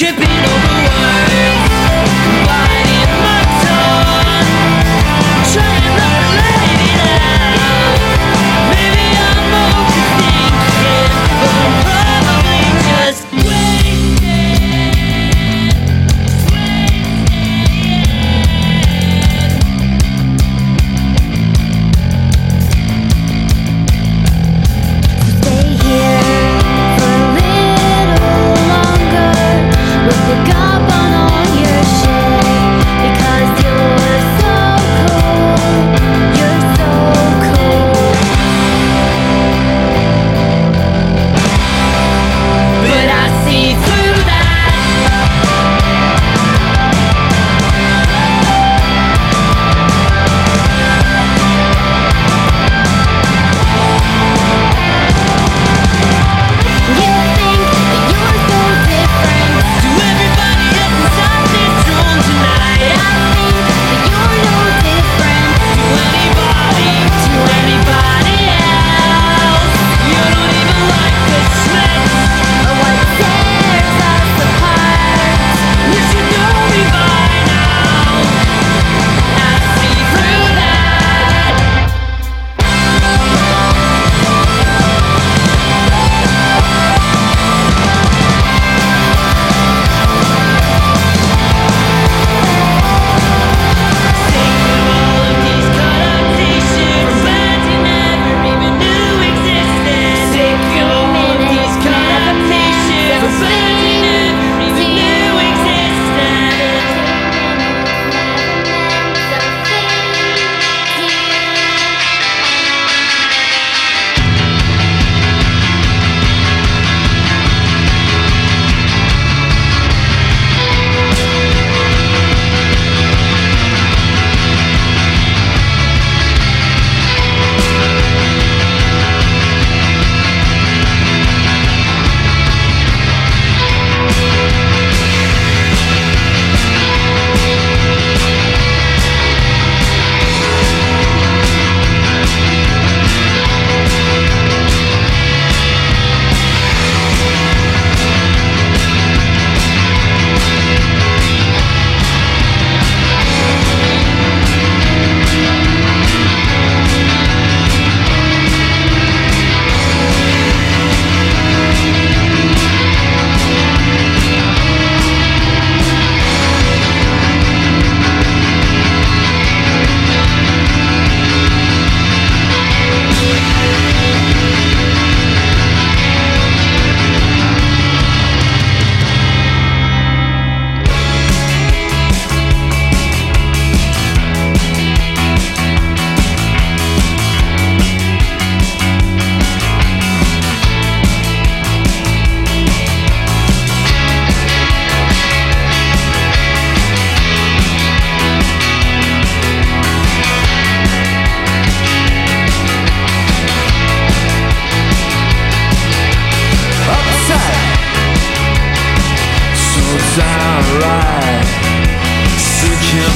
should be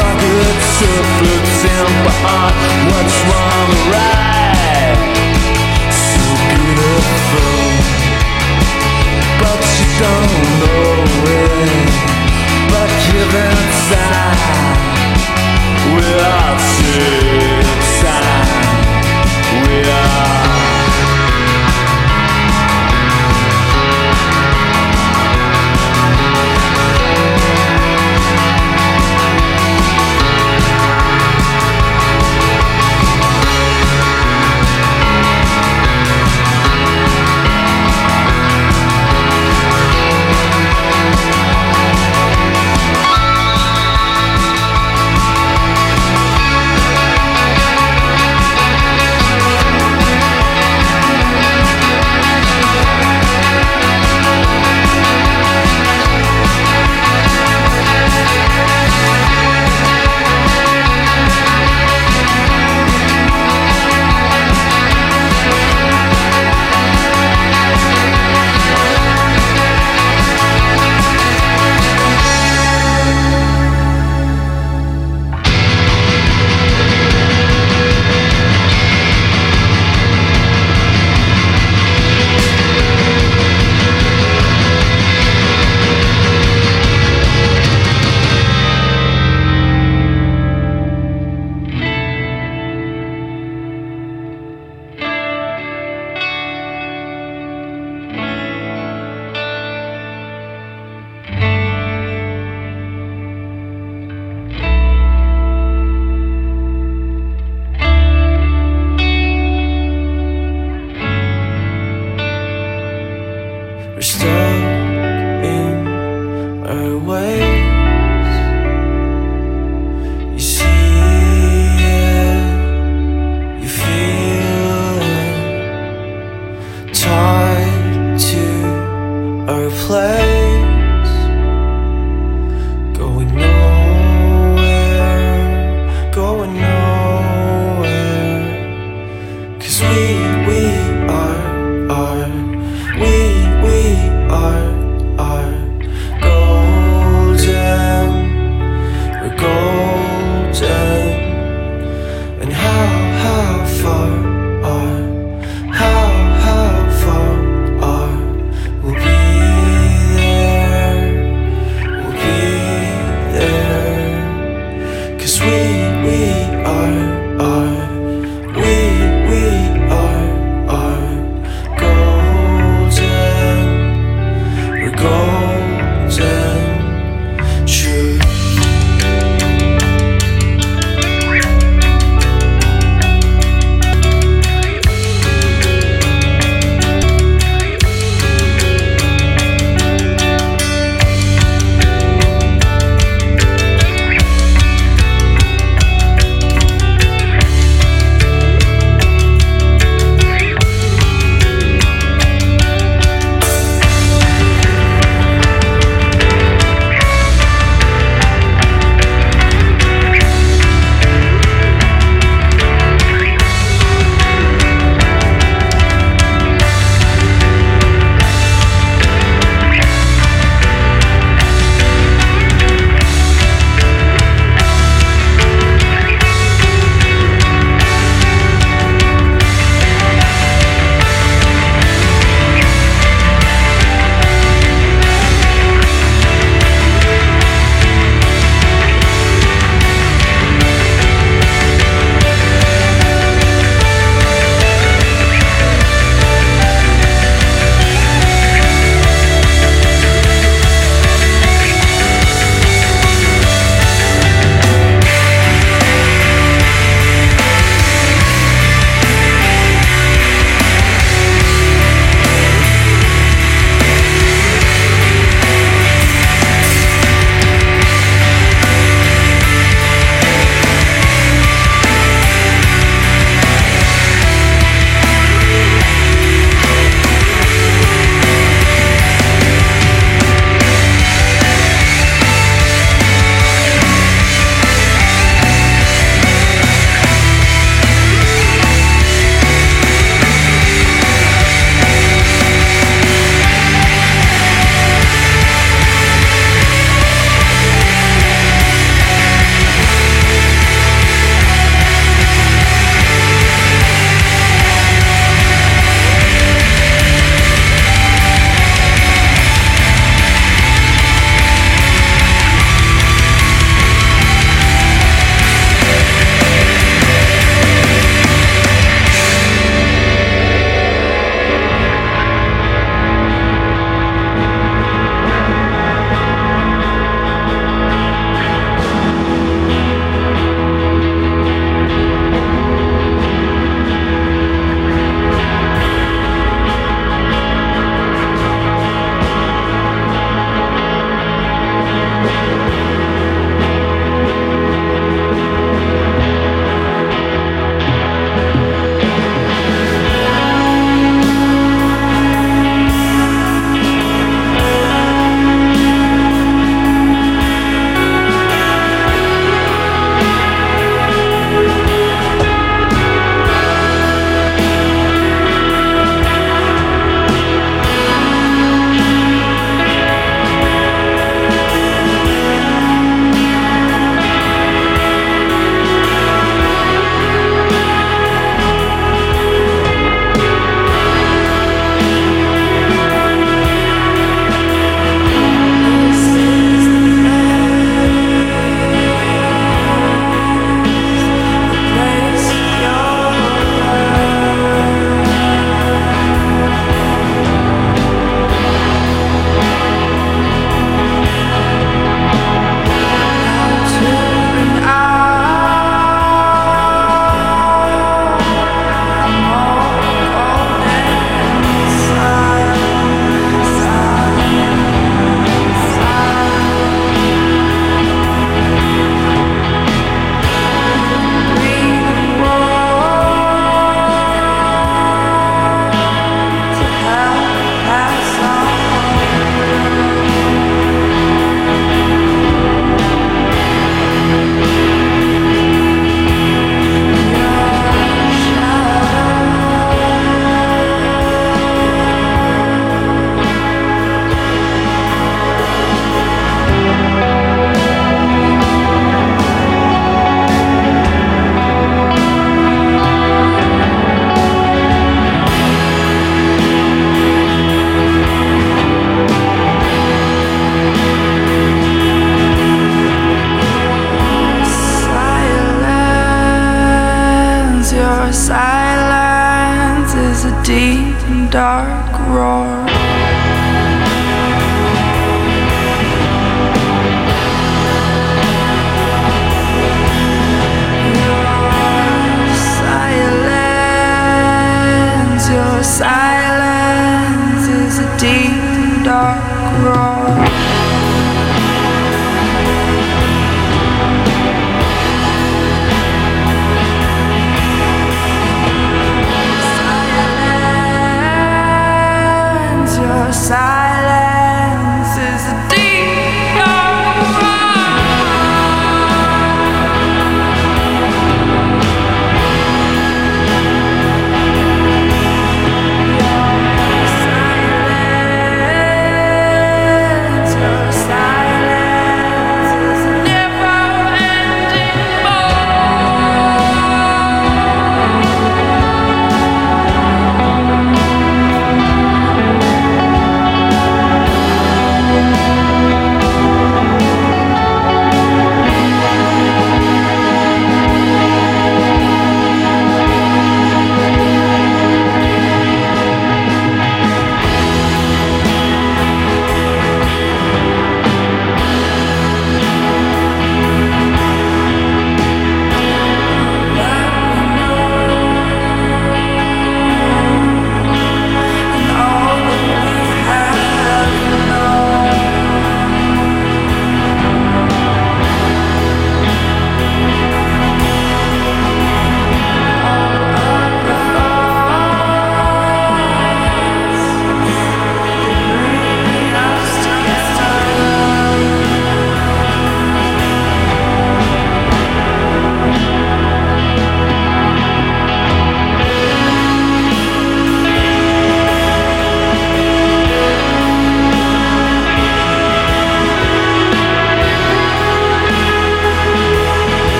pockets surplus what's wrong or right so beautiful but you don't know it but time